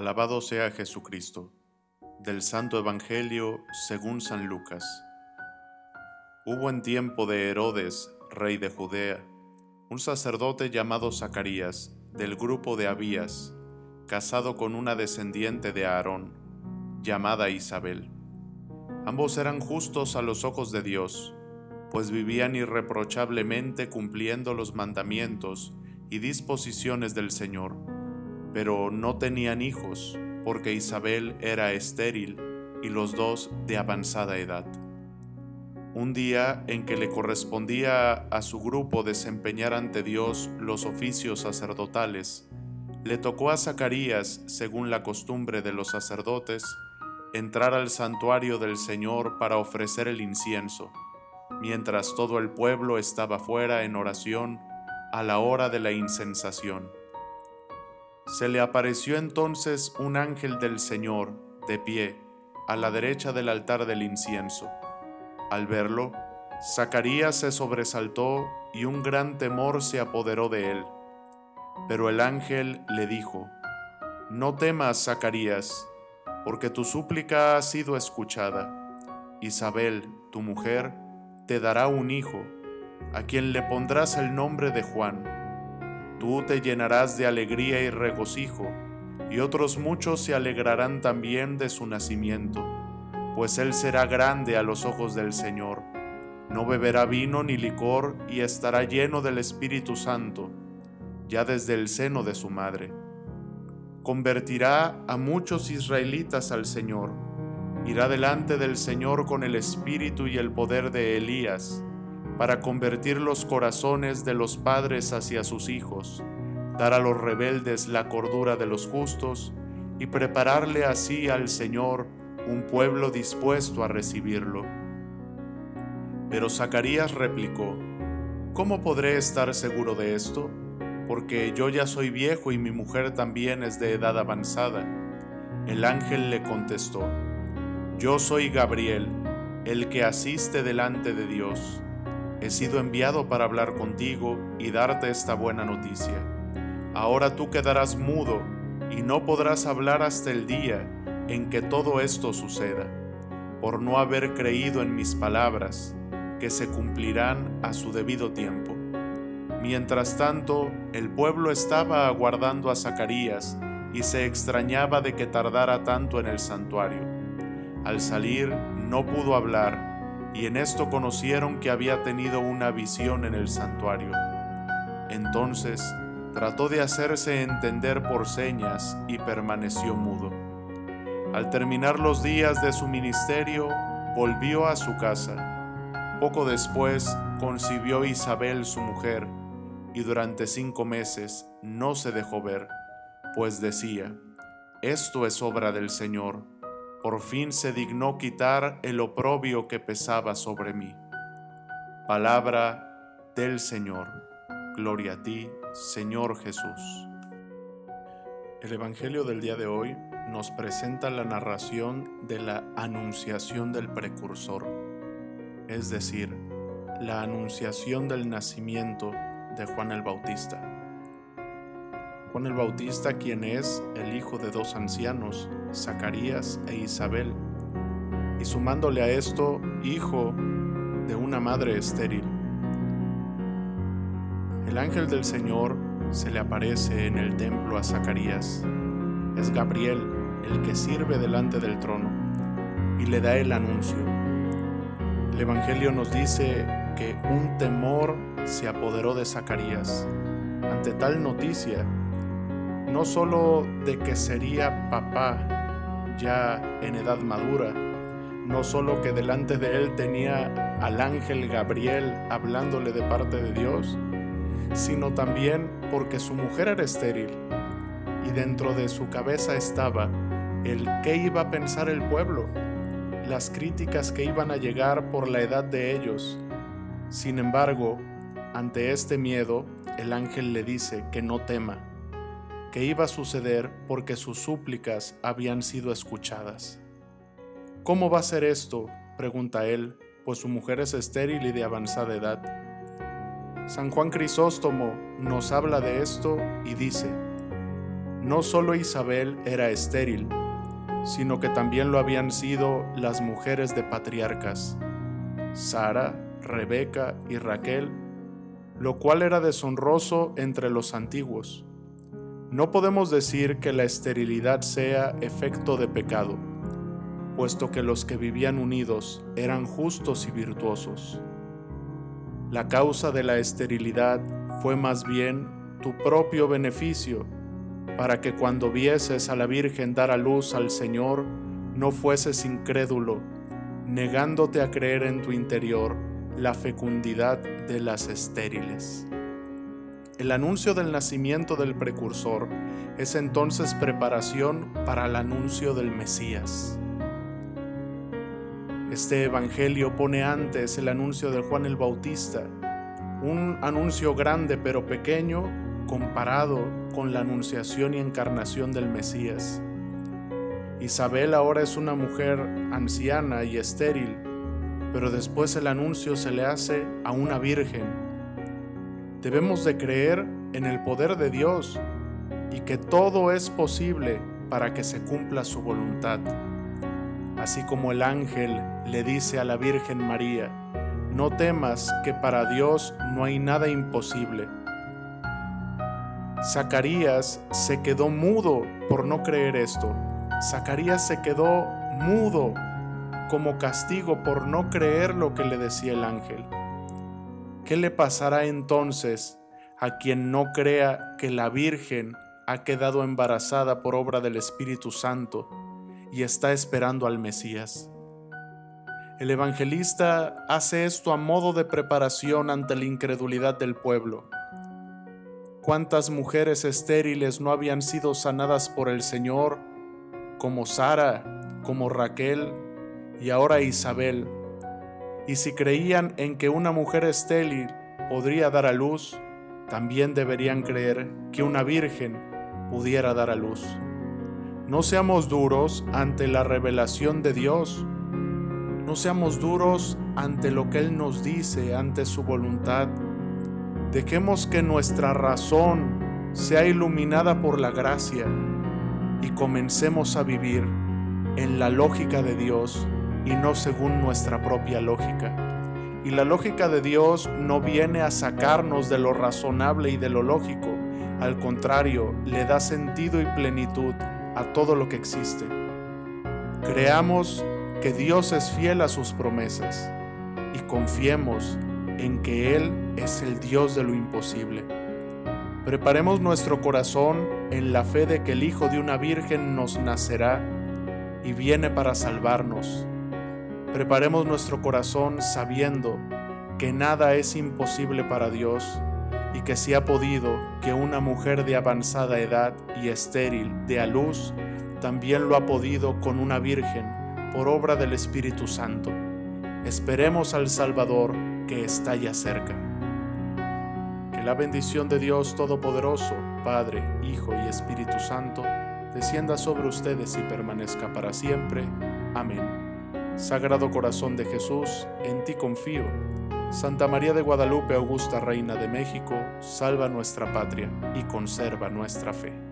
Alabado sea Jesucristo. Del Santo Evangelio según San Lucas. Hubo en tiempo de Herodes, rey de Judea, un sacerdote llamado Zacarías, del grupo de Abías, casado con una descendiente de Aarón, llamada Isabel. Ambos eran justos a los ojos de Dios, pues vivían irreprochablemente cumpliendo los mandamientos y disposiciones del Señor, pero no tenían hijos, porque Isabel era estéril y los dos de avanzada edad. Un día en que le correspondía a su grupo desempeñar ante Dios los oficios sacerdotales, le tocó a Zacarías, según la costumbre de los sacerdotes, entrar al santuario del Señor para ofrecer el incienso, mientras todo el pueblo estaba fuera en oración a la hora de la incensación. Se le apareció entonces un ángel del Señor, de pie, a la derecha del altar del incienso. Al verlo, Zacarías se sobresaltó y un gran temor se apoderó de él. Pero el ángel le dijo, No temas, Zacarías, porque tu súplica ha sido escuchada. Isabel, tu mujer, te dará un hijo a quien le pondrás el nombre de Juan. Tú te llenarás de alegría y regocijo, y otros muchos se alegrarán también de su nacimiento, pues él será grande a los ojos del Señor. No beberá vino ni licor y estará lleno del Espíritu Santo, ya desde el seno de su madre. Convertirá a muchos israelitas al Señor. Irá delante del Señor con el espíritu y el poder de Elías para convertir los corazones de los padres hacia sus hijos, dar a los rebeldes la cordura de los justos y prepararle así al Señor un pueblo dispuesto a recibirlo. Pero Zacarías replicó, ¿Cómo podré estar seguro de esto? Porque yo ya soy viejo y mi mujer también es de edad avanzada. El ángel le contestó, Yo soy Gabriel, el que asiste delante de Dios he sido enviado para hablar contigo y darte esta buena noticia. Ahora tú quedarás mudo y no podrás hablar hasta el día en que todo esto suceda, por no haber creído en mis palabras, que se cumplirán a su debido tiempo. Mientras tanto, el pueblo estaba aguardando a Zacarías y se extrañaba de que tardara tanto en el santuario. Al salir, no pudo hablar y en esto conocieron que había tenido una visión en el santuario. Entonces trató de hacerse entender por señas y permaneció mudo. Al terminar los días de su ministerio, volvió a su casa. Poco después concibió Isabel su mujer, y durante cinco meses no se dejó ver, pues decía, Esto es obra del Señor por fin se dignó quitar el oprobio que pesaba sobre mí. Palabra del Señor. Gloria a ti, Señor Jesús. El Evangelio del día de hoy nos presenta la narración de la anunciación del precursor, es decir, la anunciación del nacimiento de Juan el Bautista. Juan el Bautista, quien es el hijo de dos ancianos, Zacarías e Isabel, y sumándole a esto, hijo de una madre estéril. El ángel del Señor se le aparece en el templo a Zacarías. Es Gabriel el que sirve delante del trono y le da el anuncio. El Evangelio nos dice que un temor se apoderó de Zacarías ante tal noticia no solo de que sería papá ya en edad madura, no solo que delante de él tenía al ángel Gabriel hablándole de parte de Dios, sino también porque su mujer era estéril y dentro de su cabeza estaba el qué iba a pensar el pueblo, las críticas que iban a llegar por la edad de ellos. Sin embargo, ante este miedo, el ángel le dice que no tema que iba a suceder porque sus súplicas habían sido escuchadas. ¿Cómo va a ser esto? pregunta él, pues su mujer es estéril y de avanzada edad. San Juan Crisóstomo nos habla de esto y dice, no solo Isabel era estéril, sino que también lo habían sido las mujeres de patriarcas, Sara, Rebeca y Raquel, lo cual era deshonroso entre los antiguos. No podemos decir que la esterilidad sea efecto de pecado, puesto que los que vivían unidos eran justos y virtuosos. La causa de la esterilidad fue más bien tu propio beneficio, para que cuando vieses a la Virgen dar a luz al Señor, no fueses incrédulo, negándote a creer en tu interior la fecundidad de las estériles. El anuncio del nacimiento del precursor es entonces preparación para el anuncio del Mesías. Este Evangelio pone antes el anuncio de Juan el Bautista, un anuncio grande pero pequeño comparado con la anunciación y encarnación del Mesías. Isabel ahora es una mujer anciana y estéril, pero después el anuncio se le hace a una virgen. Debemos de creer en el poder de Dios y que todo es posible para que se cumpla su voluntad. Así como el ángel le dice a la Virgen María, no temas que para Dios no hay nada imposible. Zacarías se quedó mudo por no creer esto. Zacarías se quedó mudo como castigo por no creer lo que le decía el ángel. ¿Qué le pasará entonces a quien no crea que la Virgen ha quedado embarazada por obra del Espíritu Santo y está esperando al Mesías? El evangelista hace esto a modo de preparación ante la incredulidad del pueblo. ¿Cuántas mujeres estériles no habían sido sanadas por el Señor, como Sara, como Raquel, y ahora Isabel. Y si creían en que una mujer estéril podría dar a luz, también deberían creer que una virgen pudiera dar a luz. No seamos duros ante la revelación de Dios. No seamos duros ante lo que Él nos dice, ante su voluntad. Dejemos que nuestra razón sea iluminada por la gracia y comencemos a vivir en la lógica de Dios y no según nuestra propia lógica. Y la lógica de Dios no viene a sacarnos de lo razonable y de lo lógico, al contrario, le da sentido y plenitud a todo lo que existe. Creamos que Dios es fiel a sus promesas y confiemos en que Él es el Dios de lo imposible. Preparemos nuestro corazón en la fe de que el Hijo de una Virgen nos nacerá y viene para salvarnos Preparemos nuestro corazón sabiendo que nada es imposible para Dios y que si ha podido que una mujer de avanzada edad y estéril dé a luz, también lo ha podido con una virgen por obra del Espíritu Santo. Esperemos al Salvador que está ya cerca. Que la bendición de Dios Todopoderoso, Padre, Hijo y Espíritu Santo, descienda sobre ustedes y permanezca para siempre. Amén. Sagrado Corazón de Jesús, en ti confío. Santa María de Guadalupe, Augusta Reina de México, salva nuestra patria y conserva nuestra fe.